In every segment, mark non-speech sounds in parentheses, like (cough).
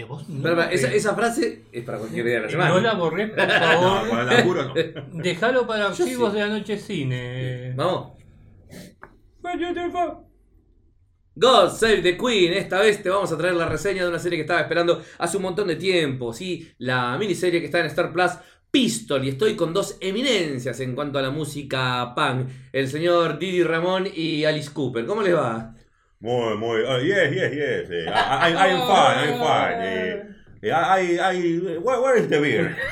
De vos no. Esa, esa frase es para cualquier día de la Eh, semana. No la borrés, por (laughs) No, favor. con el laburo no. Dejalo para archivos sí. de Anoche Cine. Vamos. Vamos. God Save the Queen, esta vez te vamos a traer la reseña de una serie que estaba esperando hace un montón de tiempo, ¿sí? La miniserie que está en Star Plus, Pistol, y estoy con dos eminencias en cuanto a la música punk, el señor Didi Ramón y Alice Cooper. ¿Cómo les va? Muy, muy. oh, yes, yes, yes. eh, I, I, I'm (laughs) fine, I'm fine. eh, eh, I, I, where, where is the beer? (laughs)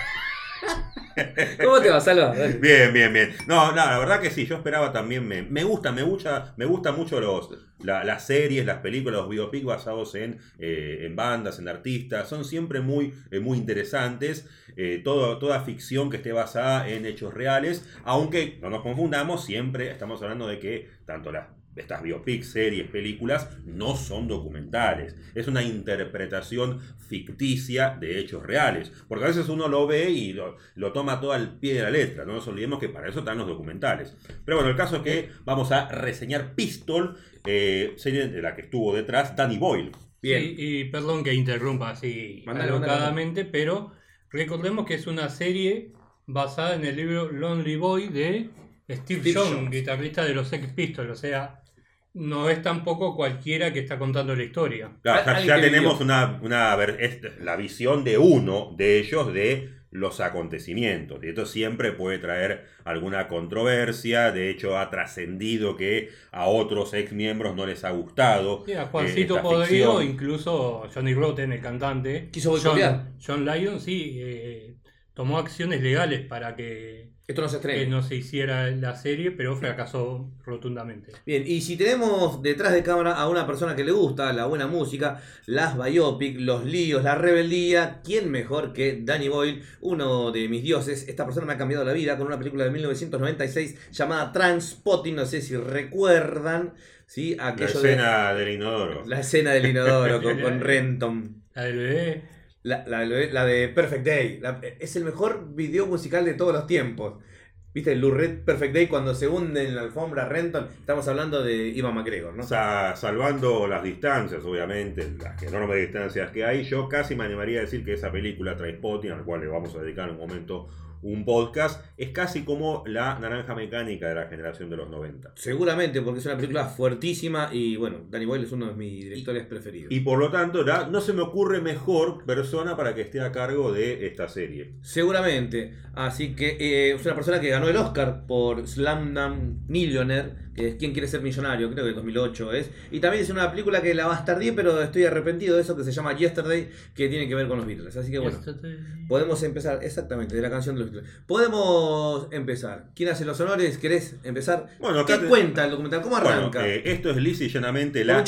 ¿Cómo te va, Salva? (laughs) Bien, bien, bien. No, no, la verdad que sí, yo esperaba también, me, me gusta, me gusta, me gusta mucho los, la- las series, las películas, los biopics basados en, eh, en bandas, en artistas, son siempre muy, eh, muy interesantes. Eh, todo- toda ficción que esté basada en hechos reales, aunque no nos confundamos, siempre estamos hablando de que tanto las estas biopics, series, películas, no son documentales. Es una interpretación ficticia de hechos reales. Porque a veces uno lo ve y lo, lo toma todo al pie de la letra. No nos olvidemos que para eso están los documentales. Pero bueno, el caso es que vamos a reseñar Pistol, eh, serie de la que estuvo detrás Danny Boyle. Bien. Sí, y perdón que interrumpa así Mandale, alocadamente, pero recordemos que es una serie basada en el libro Lonely Boy de Steve, Steve Jones, Jones. guitarrista de los Sex Pistols. O sea, no es tampoco cualquiera que está contando la historia. Claro, ya, tenemos una, una es la visión de uno de ellos de los acontecimientos. Y esto siempre puede traer alguna controversia. De hecho, ha trascendido que a otros ex miembros no les ha gustado. Sí, a eh, Juancito esta Podrido, incluso Johnny Rotten, el cantante. Quiso John. John Lyon, sí, eh, tomó acciones legales para que, Esto no se que estrena. no se hiciera la serie, pero fracasó rotundamente. Bien, y si tenemos detrás de cámara a una persona que le gusta la buena música, las biopic, los líos, la rebeldía, ¿quién mejor que Danny Boyle, uno de mis dioses? Esta persona me ha cambiado la vida con una película de 1996 llamada Transpotting, no sé si recuerdan, ¿sí? La Aquello de escena del inodoro. la escena del inodoro con, con (laughs) Renton. La del bebé. La, la- la de Perfect Day. La- es el mejor video musical de todos los tiempos. ¿Viste? Reed Perfect Day cuando se hunde en la alfombra Renton. Estamos hablando de Ivan McGregor, ¿no? Sa- salvando las distancias, obviamente, las enormes distancias que hay, yo casi me animaría a decir que esa película Trainspotting, al cual le vamos a dedicar un momento un podcast, es casi como la naranja mecánica de la generación de los 90. Seguramente, porque es una película fuertísima y bueno, Danny Boyle es uno de mis directores preferidos. Y por lo tanto, la- no se me ocurre mejor persona para que esté a cargo de esta serie. Seguramente. Así que eh, es una persona que ganó el Oscar por Slam Dunk Millionaire, Quién quiere ser millonario, creo que 2008 es. Y también es una película que la bastardié, pero estoy arrepentido de eso, que se llama Yesterday, que tiene que ver con los Beatles. Así que bueno. Podemos empezar, exactamente, de la canción de los Beatles. Podemos empezar. ¿Quién hace los honores? ¿Querés empezar? Bueno, acá ¿Qué te- cuenta el documental? ¿Cómo Bueno, arranca? eh, esto es lisa y llanamente la,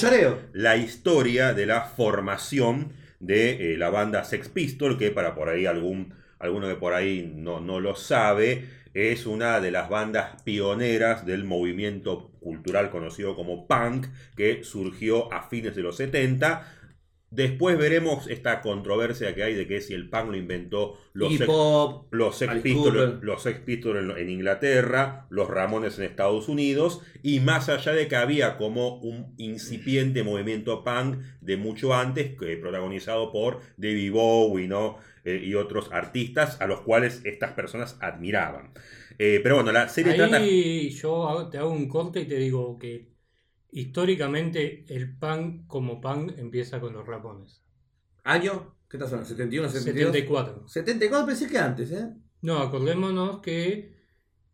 la historia de la formación de eh, la banda Sex Pistol, que para por ahí algún, alguno que por ahí no, no lo sabe, es una de las bandas pioneras del movimiento cultural conocido como punk, que surgió a fines de los 70. Después veremos esta controversia que hay de que si el punk lo inventó los Hip hop. los Pistols, los Pistols en, en Inglaterra, los Ramones en Estados Unidos, y más allá de que había como un incipiente movimiento punk de mucho antes, que, protagonizado por David Bowie ¿no? Eh, y otros artistas a los cuales estas personas admiraban. Eh, pero bueno, la serie trata... Ahí yo hago- te hago un corte y te digo que históricamente el punk como punk empieza con los rapones. ¿Año? ¿Qué estás hablando? ¿71, 72? 74. 74 pensé que antes, ¿eh? No, acordémonos que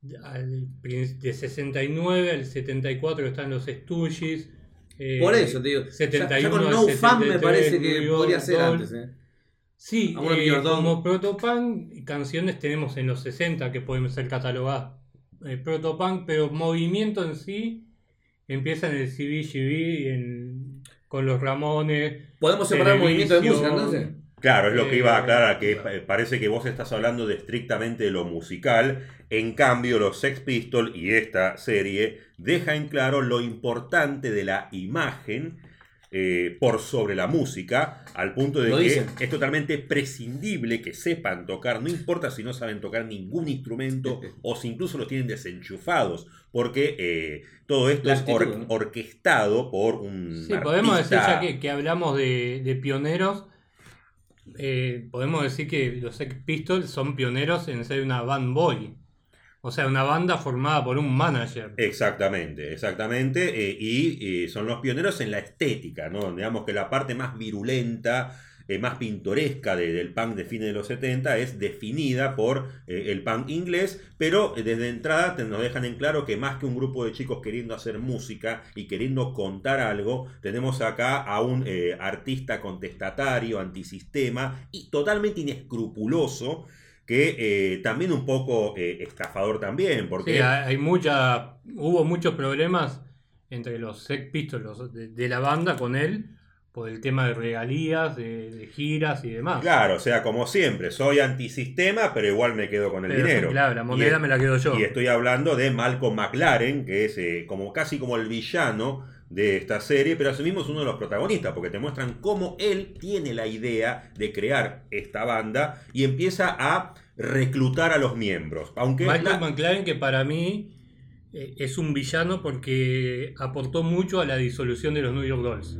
de 69 al 74 están los Stooges. eh, Por eso te digo. ya- 71 ya, con al No Fun me 73, parece que York podría ser Dolls. antes, ¿eh? Sí, eh, como protopunk, canciones tenemos en los 60 que pueden ser catalogadas eh, protopunk, pero movimiento en sí empieza en el CBGB, en, con los Ramones. ¿Podemos separar el movimiento de música entonces? Claro, es lo que iba a Eh, aclarar, que pa- parece que vos estás hablando de estrictamente de lo musical, en cambio los Sex Pistols y esta serie deja en claro lo importante de la imagen eh, por sobre la música, al punto de Lo que dicen. es totalmente prescindible que sepan tocar, no importa si no saben tocar ningún instrumento (laughs) o si incluso los tienen desenchufados, porque eh, todo esto La es actitud, or- ¿no? orquestado por un... Sí, podemos decir artista- ya que, que hablamos de, de pioneros, eh, podemos decir que los Sex Pistols son pioneros en ser una band boy. O sea, una banda formada por un manager. Exactamente, exactamente. eh, y eh, son los pioneros en la estética, ¿no? Digamos que la parte más virulenta, eh, más pintoresca de- del punk de fines de los 70 es definida por eh, el punk inglés, pero desde entrada te- nos dejan en claro que más que un grupo de chicos queriendo hacer música y queriendo contar algo, tenemos acá a un artista contestatario, antisistema y totalmente inescrupuloso. Que eh, también un poco eh, estafador también, porque Sí, hay mucha, hubo muchos problemas entre los Sex Pistols de, de la banda con él por el tema de regalías, de, de giras y demás. Claro, o sea, como siempre, soy antisistema, pero igual me quedo con el Pero, dinero. Claro, la moneda Y- me la quedo yo. Y estoy hablando de Malcolm McLaren, que es eh, como casi como el villano de esta serie, pero asimismo es uno de los protagonistas, porque te muestran cómo él tiene la idea de crear esta banda y empieza a reclutar a los miembros. Aunque Michael la- McLaren, que para mí eh, es un villano porque aportó mucho a la disolución de los New York Dolls.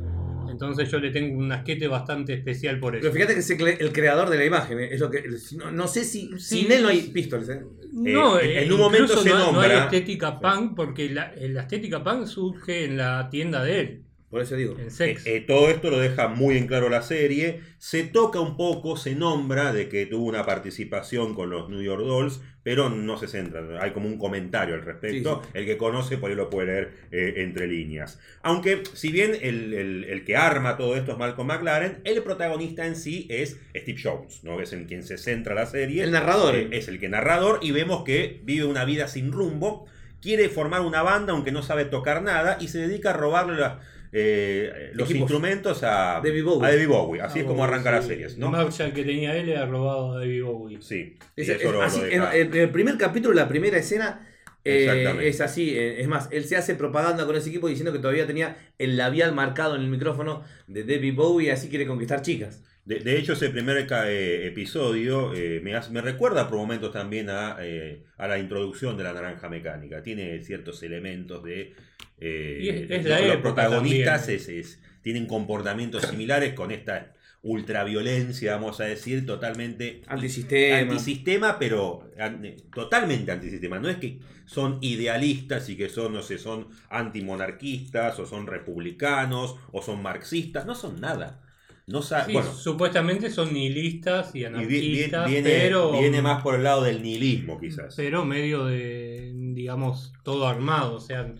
Entonces yo le tengo un asquete bastante especial por eso. Pero fíjate que es el, creador de la imagen, ¿eh? es lo que no, no sé si Sí. sin él no hay pistols, ¿eh? No, Eh, en un momento se no, no hay nombra- estética punk porque la, la estética punk surge en la tienda de él, Por eso digo. Eh, eh, todo esto lo deja muy en claro la serie. Se toca un poco, se nombra de que tuvo una participación con los New York Dolls, pero no se centra. Hay como un comentario al respecto. Sí, El que conoce por ahí lo puede leer eh, entre líneas. Aunque, si bien el, el- el que arma todo esto es Malcolm McLaren, el protagonista en sí es Steve Jones, ¿no? Es en quien se centra la serie. El narrador. Eh, es el que narrador y vemos que vive una vida sin rumbo. Quiere formar una banda aunque no sabe tocar nada y se dedica a robarle las- eh, los Equipos. instrumentos a David Bowie. a David Bowie. Así Ah, es como arranca las sí. series, El ¿no? Marshall que tenía él le ha robado a David Bowie. Sí. Es- y eso es lo- lo así, deja- en, en el primer capítulo, la primera escena, eh, es así. eh, es más, él se hace propaganda con ese equipo diciendo que todavía tenía el labial marcado en el micrófono de David Bowie, así quiere conquistar chicas. De, de hecho, ese primer eh, episodio eh, me, hace- me recuerda por momentos también a, eh, a la introducción de la naranja mecánica. Tiene ciertos elementos de... eh, Y es- es lo- la los época protagonistas es- es- tienen comportamientos similares con esta ultraviolencia, vamos a decir, totalmente Antisistema. antisistema, pero an- eh, totalmente antisistema. No es que son idealistas y que son, no sé, son antimonarquistas o son republicanos o son marxistas. No son nada. No Sí, bueno, supuestamente son nihilistas y anarquistas, viene, pero, viene más por el lado del nihilismo, quizás. pero medio de, digamos, todo armado. O sea,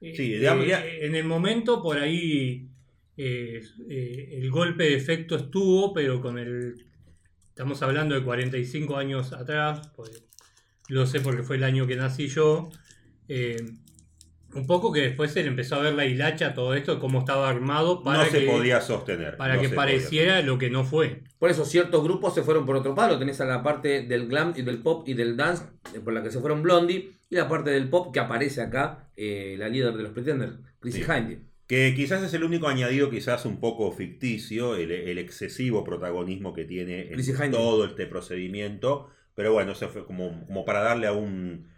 Sí, eh, digamos, eh, ya- en el momento por ahí eh, eh, el golpe de efecto estuvo, pero con el... Estamos hablando de 45 años atrás, pues, lo sé porque fue el año que nací yo. Un poco que después se le empezó a ver la hilacha todo esto, cómo estaba armado para no se que, podía sostener. para no que se pareciera lo que no fue. Por eso ciertos grupos se fueron por otro palo. Tenés a la parte del glam y del pop y del dance, eh, por la que se fueron Blondie, y la parte del pop que aparece acá, eh, la líder de los Pretenders, Chrissy Sí. Hynde. Que quizás es el único añadido, quizás un poco ficticio, el, el excesivo protagonismo que tiene en todo este procedimiento. Pero bueno, eso fue como, como para darle a un,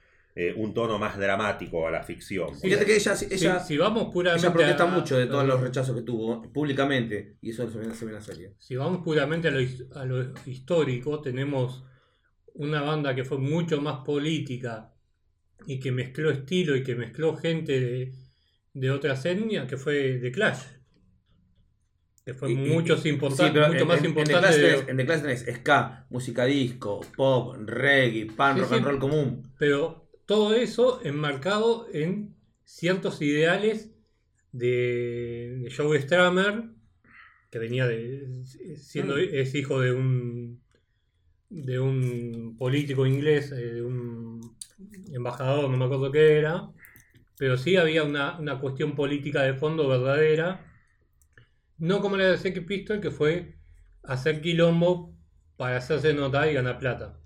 eh, un tono más dramático a la ficción. Sí, Fíjate que ella, Si- ella, si, vamos puramente ella protesta a- mucho de todos a- los rechazos que tuvo públicamente, y eso se ve, en la serie. Si vamos puramente a lo, a lo histórico, tenemos una banda que fue mucho más política y que mezcló estilo y que mezcló gente de, de otras etnias, que fue The Clash. Que fue Y- muchos y- importan- sí, pero mucho en- más en- importante. En The, Clash tenés, en The Clash tenés ska, música disco, pop, reggae, pan, Sí, rock sí. and roll común. Pero todo eso enmarcado en ciertos ideales de, de Joe Stramer, que venía de. siendo es hijo de un de un político inglés, eh, de un embajador, no me acuerdo qué era, pero sí había una, una cuestión política de fondo verdadera, no como la de Sex Pistol, que fue hacer quilombo para hacerse notar y ganar plata.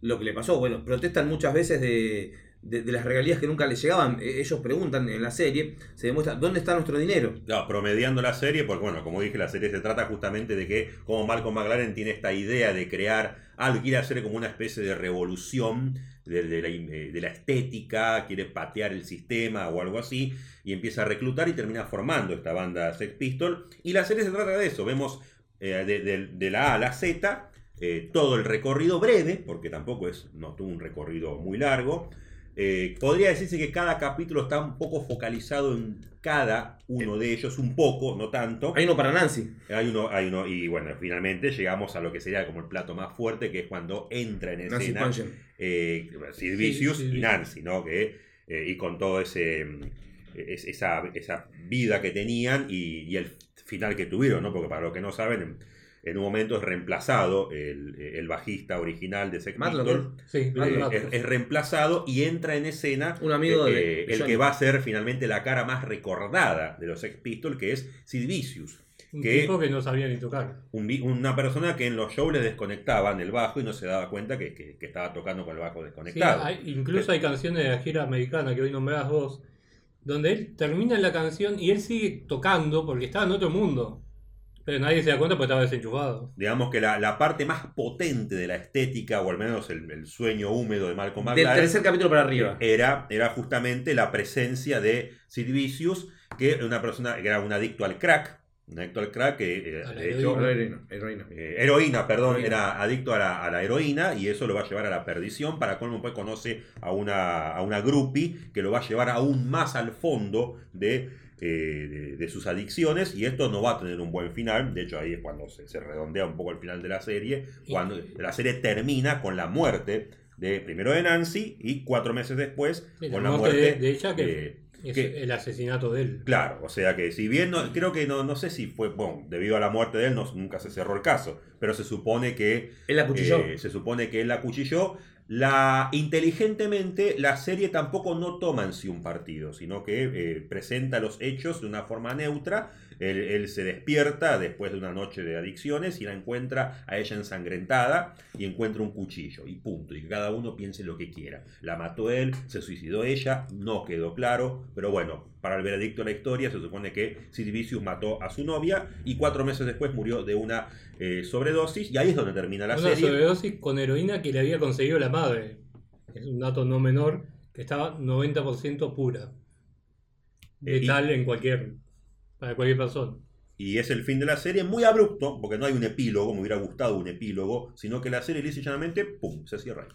Lo que le pasó, bueno, protestan muchas veces de, de- las regalías que nunca les llegaban. Eh, Ellos preguntan en la serie, se demuestra, ¿dónde está nuestro dinero? Promediando la serie, porque bueno, como dije, la serie se trata justamente de que como Malcolm McLaren tiene esta idea de crear algo, quiere hacer como una especie de revolución de, la, eh, de la estética, quiere patear el sistema o algo así, y empieza a reclutar y termina formando esta banda Sex Pistol. Y la serie se trata de eso, vemos eh, de la A a la Z, eh, todo el recorrido breve, porque tampoco es, no tuvo un recorrido muy largo. Eh, podría decirse que cada capítulo está un poco focalizado en cada uno de ellos, un poco, no tanto. Hay uno para Nancy. Hay uno, hay uno, y bueno, finalmente llegamos a lo que sería como el plato más fuerte, que es cuando entra en Nancy escena Panchen. eh, y. Nancy, ¿no? Que, eh, y con todo ese es- esa, esa vida que tenían y, y el final que tuvieron, ¿no? Porque para los que no saben, en, un momento es reemplazado el, el bajista original de Sex Pistols, Sí, eh, es, reemplazado y entra en escena Un amigo eh, de- eh, el que va a ser finalmente la cara más recordada de los Sex Pistols, que es Sid Vicious. un que- tipo que no sabía ni tocar. Un una persona que en los shows le desconectaban el bajo y no se daba cuenta que, que- que estaba tocando con el bajo Sí, desconectado. hay- incluso hay canciones de la gira americana que hoy nombrás vos, donde él termina la canción y él sigue tocando porque estaba en otro mundo. Pero nadie se da cuenta porque estaba desenchufado. Digamos que la, la parte más potente de la estética, o al menos el, el sueño húmedo de Malcolm Del McLaren, tercer capítulo para arriba. era, era justamente la presencia de Sid Vicious, que era una persona que era un adicto al crack, un adicto al crack que, eh, A la de hecho, heroína. Heroína, heroína. eh, heroína, perdón, Heroína. era adicto a la, a la heroína y eso lo va a llevar a la perdición. Para colmo, pues conoce a una, a una groupie que lo va a llevar aún más al fondo de, eh, de, de sus adicciones y esto no va a tener un buen final. De hecho, ahí es cuando se, se redondea un poco el final de la serie, cuando la serie termina con la muerte de primero de Nancy y cuatro meses después con la muerte muerte de- de ella que- de- Es que- el asesinato de él. Claro, o sea que si bien no, creo que no, no sé si fue, bueno, debido a la muerte de él no, nunca se cerró el caso, pero se supone que Él la cuchilló. eh, se supone que él la cuchilló. La, inteligentemente, la serie tampoco no toma en sí un partido, sino que eh, presenta los hechos de una forma neutra. Él, él se despierta después de una noche de adicciones y la encuentra a ella ensangrentada y encuentra un cuchillo y punto. Y que cada uno piense lo que quiera. La mató él, se suicidó ella, no quedó claro, pero bueno, para el veredicto de la historia se supone que Sid Vicious mató a su novia y cuatro meses después murió de una eh, sobredosis y ahí es donde termina la Una serie. sobredosis con heroína que le había conseguido la madre. Es un dato no menor que estaba 90% pura. Eh, Letal en cualquier. para cualquier persona. Y es el fin de la serie, muy abrupto, porque no hay un epílogo, me hubiera gustado un epílogo, sino que la serie lisa y llanamente, ¡pum!, se cierra ahí.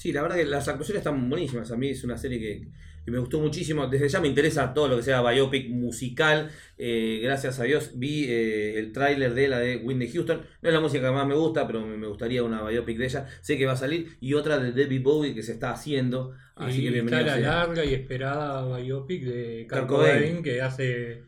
Sí, la verdad que las actuaciones están buenísimas. A mí es una serie que, que me gustó muchísimo. Desde ya me interesa todo lo que sea biopic musical. Eh, gracias a Dios vi eh, el tráiler de la de Whitney Houston. No es la música que más me gusta, pero me, gustaría una biopic de ella. Sé que va a salir. Y otra de Debbie Bowie que se está haciendo. Así y que está la sea. larga y esperada biopic de Kurt Cobain. Que hace,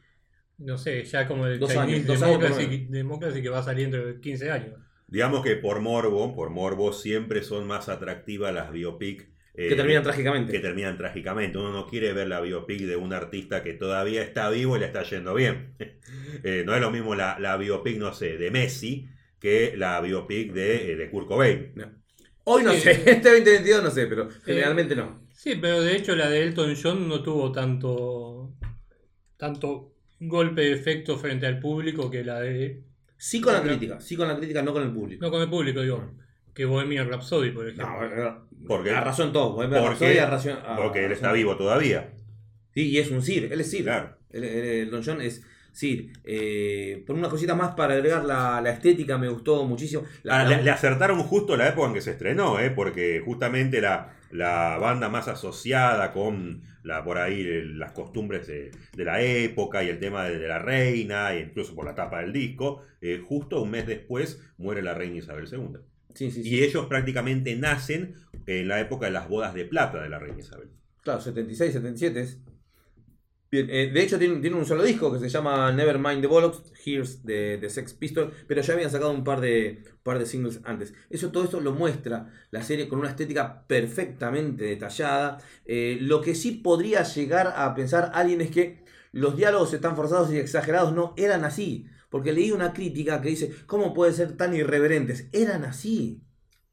no sé, ya como el Dos años, dos años Democracy, Democracy que va a salir dentro de 15 años. Digamos que por morbo, por morbo, siempre son más atractivas las biopic. eh, Que terminan trágicamente. que terminan trágicamente. Uno no quiere ver la biopic de un artista que todavía está vivo y le está yendo bien. (laughs) Eh, no es lo mismo la, la biopic, no sé, de Messi que la biopic de, eh, de Kurt Cobain. Hoy no Sí. sé, (laughs) este 2022 no sé, pero generalmente no. Sí, pero de hecho la de Elton John no tuvo tanto, tanto golpe de efecto frente al público que la de... Sí con la crítica, sí con la crítica, no con el público. No con el público, digo. Que Bohemian Rhapsody, por ejemplo. No, no, ¿Por qué? arrasó en todo. Bohemian Porque, Rhapsody arrasó- ah, porque él está vivo todavía. Sí, y es un Sir, él es Sir. Claro. El, el- el Don John es Sir. Eh, por una cosita más para agregar la, la estética, me gustó muchísimo. La- Ah, la- le, le acertaron justo la época en que se estrenó, ¿eh? porque justamente la, la banda más asociada con la, por ahí las costumbres de, de la época y el tema de, de la reina, e incluso por la tapa del disco, eh, justo un mes después muere la reina Isabel II. sí, sí, sí. Y ellos prácticamente nacen en la época de las bodas de plata de la reina Isabel. Claro, 76, 77 es. Bien, eh, de hecho tiene, tiene un solo disco que se llama Nevermind the Bollocks, Here's de, de Sex Pistols, pero ya habían sacado un par de, par de singles antes. Eso, todo esto lo muestra la serie con una estética perfectamente detallada. Eh, lo que sí podría llegar a pensar alguien es que los diálogos están forzados y exagerados, no eran así. Porque leí una crítica que dice, ¿cómo pueden ser tan irreverentes? Eran así.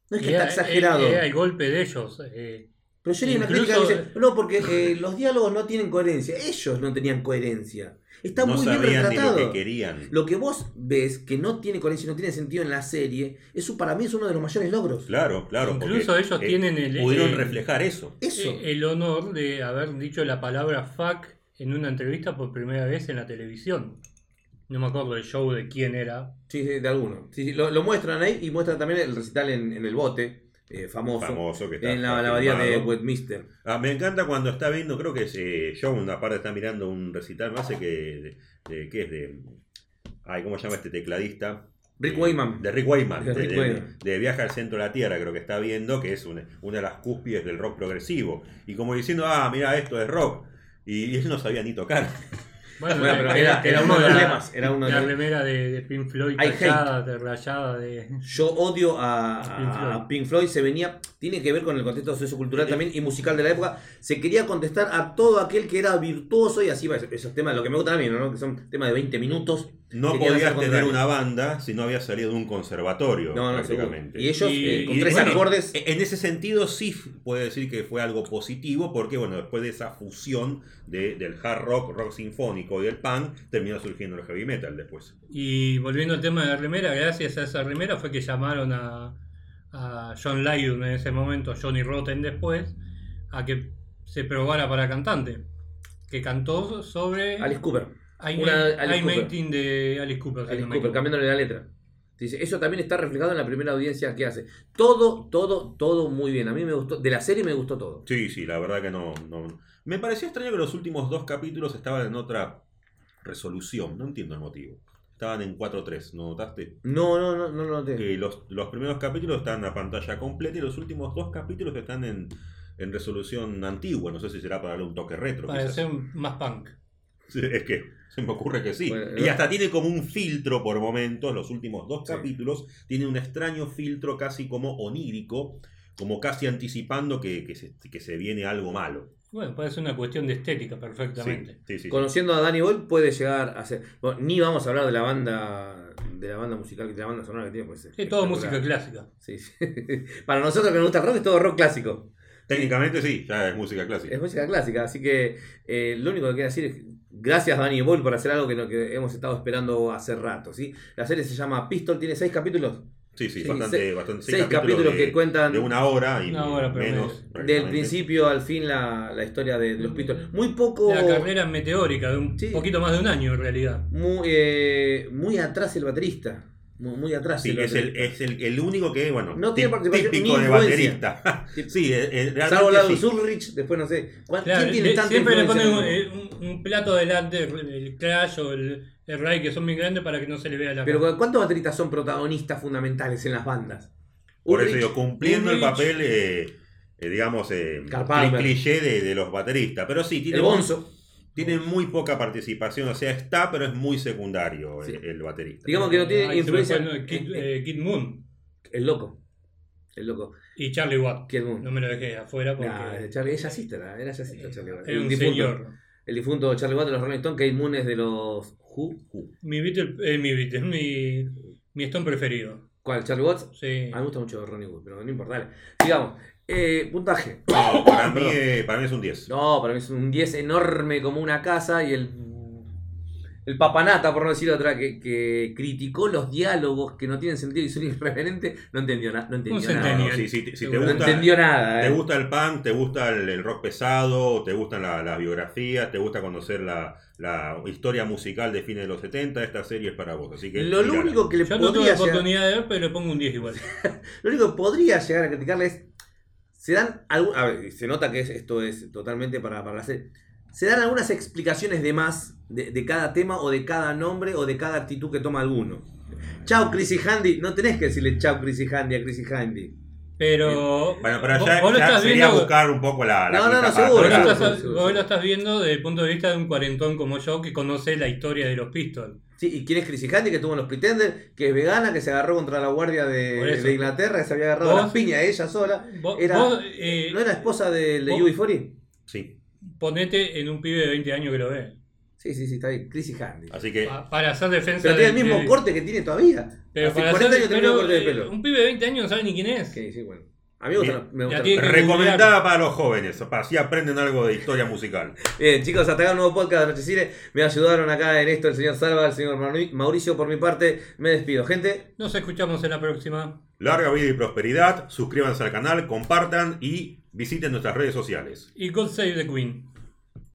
No es que está era- exagerado. era el golpe de ellos. eh, Pero yo leí una Incluso- crítica que dice, no, porque eh, los diálogos no tienen coherencia. Ellos no tenían coherencia. Está no muy bien ni lo retratado. que querían. Lo que vos ves que no tiene coherencia, no tiene sentido en la serie, eso para mí es uno de los mayores logros. Claro, claro. Incluso ellos eh, tienen el- Pudieron el- reflejar eso. Eso. eh, el honor de haber dicho la palabra fuck en una entrevista por primera vez en la televisión. No me acuerdo el show de quién era. Sí, sí, de alguno. Sí, sí, lo, lo muestran ahí y muestran también el recital en, en el bote, eh, famoso, Famoso que está. en la, la abadía de. Westminster. Ah, me encanta cuando está viendo, creo que es eh, John, una parte está mirando un recital, hace que. De, de- ¿Qué es? De. Ay, ¿cómo se llama este tecladista? Rick Wayman. De Rick Wayman. De De, Rick de- Wayman. de Viaje al Centro de la Tierra, creo que está viendo, que es una, una de las cúspides del rock progresivo. Y como diciendo, ah, mira, esto es rock. Y, y él no sabía ni tocar. Bueno, Bueno, pero era- era uno de los lemas, era uno de la remera de, de Pink Floyd tachada, de rayada de. Yo odio a, Pink a Floyd. Pink Floyd, se venía, tiene que ver con el contexto sociocultural también y musical de la época. Se quería contestar a todo aquel que era virtuoso y así va. Esos temas, lo que me gusta a mí, ¿no? que son temas de 20 minutos. No podías tener una banda si no había salido de un conservatorio, No, no, seguro. prácticamente. Y ellos, Y- eh, con y tres bueno, acordes. En ese sentido sí puede decir que fue algo positivo porque bueno, después de esa fusión de- del hard rock, rock sinfónico y del punk, terminó surgiendo el heavy metal después. Y volviendo al tema de la remera, gracias a esa remera fue que llamaron a, a John Lydon en ese momento, Johnny Rotten después, a que se probara para cantante. Que cantó sobre Alice Cooper. I, I Cooper. Maintain de Alice Cooper. Alice Cooper, equivoco. cambiándole la letra. Dice, eso también está reflejado en la primera audiencia que hace. Todo, todo, todo muy bien. A mí me gustó. De la serie me gustó todo. Sí, sí, la verdad que no, no. Me pareció extraño que los últimos dos capítulos estaban en otra resolución, no entiendo el motivo. Estaban en 4.3, ¿no notaste? No, no, no, no lo noté. Que los, los primeros capítulos están a pantalla completa y los últimos dos capítulos están en, en resolución antigua. No sé si será para darle un toque retro. Para ser más punk. Es que se me ocurre que sí. Bueno, y hasta tiene como un filtro por momentos, los últimos dos Sí. capítulos, tiene un extraño filtro casi como onírico, como casi anticipando que, que se, que se viene algo malo. Bueno, puede ser una cuestión de estética perfectamente. sí, sí, sí. Conociendo a Danny Boyle puede llegar a ser. Bueno, ni vamos a hablar de la banda. De la banda musical, de la banda sonora que tiene. Pues, Sí, todo música clásica. Sí, sí. (laughs) Para nosotros que nos gusta el rock es todo rock clásico. Técnicamente sí, ya es música clásica. Es música clásica, así que eh, lo único que quiero decir es gracias Danny Boyle por hacer algo que, no- que hemos estado esperando hace rato. ¿sí? La serie se llama Pistol, tiene seis capítulos. Sí, sí, Sí, bastante, seis- bastante. Seis, capítulos, de, que cuentan de una hora y Una hora, pero menos. del principio al fin la, la historia de, de los Pistols. Muy poco. La carrera meteórica de un Sí. poquito más de un año en realidad. Muy, eh, muy atrás el baterista. Muy, muy atrás Sí, el es el, es el, el único que, bueno, No tiene participación típico ni de baterista. (laughs) Sí. eh, eh, Salvo Lado sí. Ulrich, después no sé. ¿Cuál- Claro, ¿Quién tiene le- tanta siempre le ponen en el un, mundo? un- un plato delante, el Crash o el, el Ray, que son muy grandes para que no se le vea la Pero cara. ¿cuántos bateristas son protagonistas fundamentales en las bandas? Por eso digo, cumpliendo el papel, eh, eh, digamos, eh, cliché de, de los bateristas. Pero sí, tiene, el Bonzo. Tiene muy poca participación. O sea, está, pero es muy secundario Sí. el, el baterista. Digamos que no tiene me influencia. fue, no, Kid, eh, Kid Moon El loco. El loco. y Charlie Watt. Kid Moon. No me lo dejé afuera porque Nah, Charlie, es jazzista, era era jazzista Charlie Watt. era un difunto, señor. el difunto Charlie Watt de los Rolling Stones, Kate Moon es de los Who. Mi Beatle, eh, mi Beatle, mi, mi Stone preferido. ¿Cuál? ¿Charlie Watts? Sí. A mí me gusta mucho Ronnie Wood, pero no importa. Dale. Sigamos. Eh, puntaje. No, (coughs) para, mí, eh, para mí es un 10. No, para mí es un 10 enorme como una casa y el. El papanata, por no decir otra, que, que criticó los diálogos que no tienen sentido y son irreverentes, no entendió, na- no entendió Un nada. No, sí, sí, si te. No gusta, entendió nada. te eh. gusta el punk, te gusta el, el rock pesado, te gustan la- las biografías, te gusta conocer la, la historia musical de fines de los 70, esta serie es para vos. Así que Lo, lo único que le Yo no tuve podría llegar, oportunidad de ver, pero le pongo un 10 igual. (laughs) lo único que podría llegar a criticarle es. Se dan algún- a ver, se nota que es- esto es totalmente para, para serie. Se dan algunas explicaciones de más de, de cada tema o de cada nombre o de cada actitud que toma alguno. Chao Chrissy Handy, no tenés que decirle chao Chrissy Handy a Chrissy Handy. Pero. Bueno, pero vos- ya, vos lo ya estás sería viendo- buscar un poco la, la No, no, no, quinta seguro, Vos pata. lo, seguro, estás, seguro, vos lo estás viendo desde el punto de vista de un cuarentón como yo que conoce la historia de los Pistols. Sí, ¿y quién es Chrissy Handy? Que tuvo en los Pretenders, que es vegana, que se agarró contra la guardia de, de Inglaterra, que se había agarrado a Vos- las piñas ella sola. Vos, Era- vos, eh, ¿No era esposa de, de vos- UB40? Sí, ponete en un pibe de 20 años que lo ve. Sí, sí, sí, está bien. Chrissy Handy. así que Pa- para hacer defensa. Pero tiene el mismo del- corte que tiene todavía. Pero Hace para 40 hacer- años tiene el mismo pero, corte de eh, pelo. Un pibe de 20 años no sabe ni quién es. Sí, sí, bueno. A mí me gusta. Me recomendada para los jóvenes, para así aprenden algo de historia musical. Bien, chicos, hasta acá un nuevo podcast de Noche Cine. Me ayudaron acá en esto el señor Salva, el señor Mauri- Mauricio. Por mi parte, me despido. Gente, Nos escuchamos en la próxima. Larga vida y prosperidad, suscríbanse al canal, compartan y visiten nuestras redes sociales. Y God Save the Queen.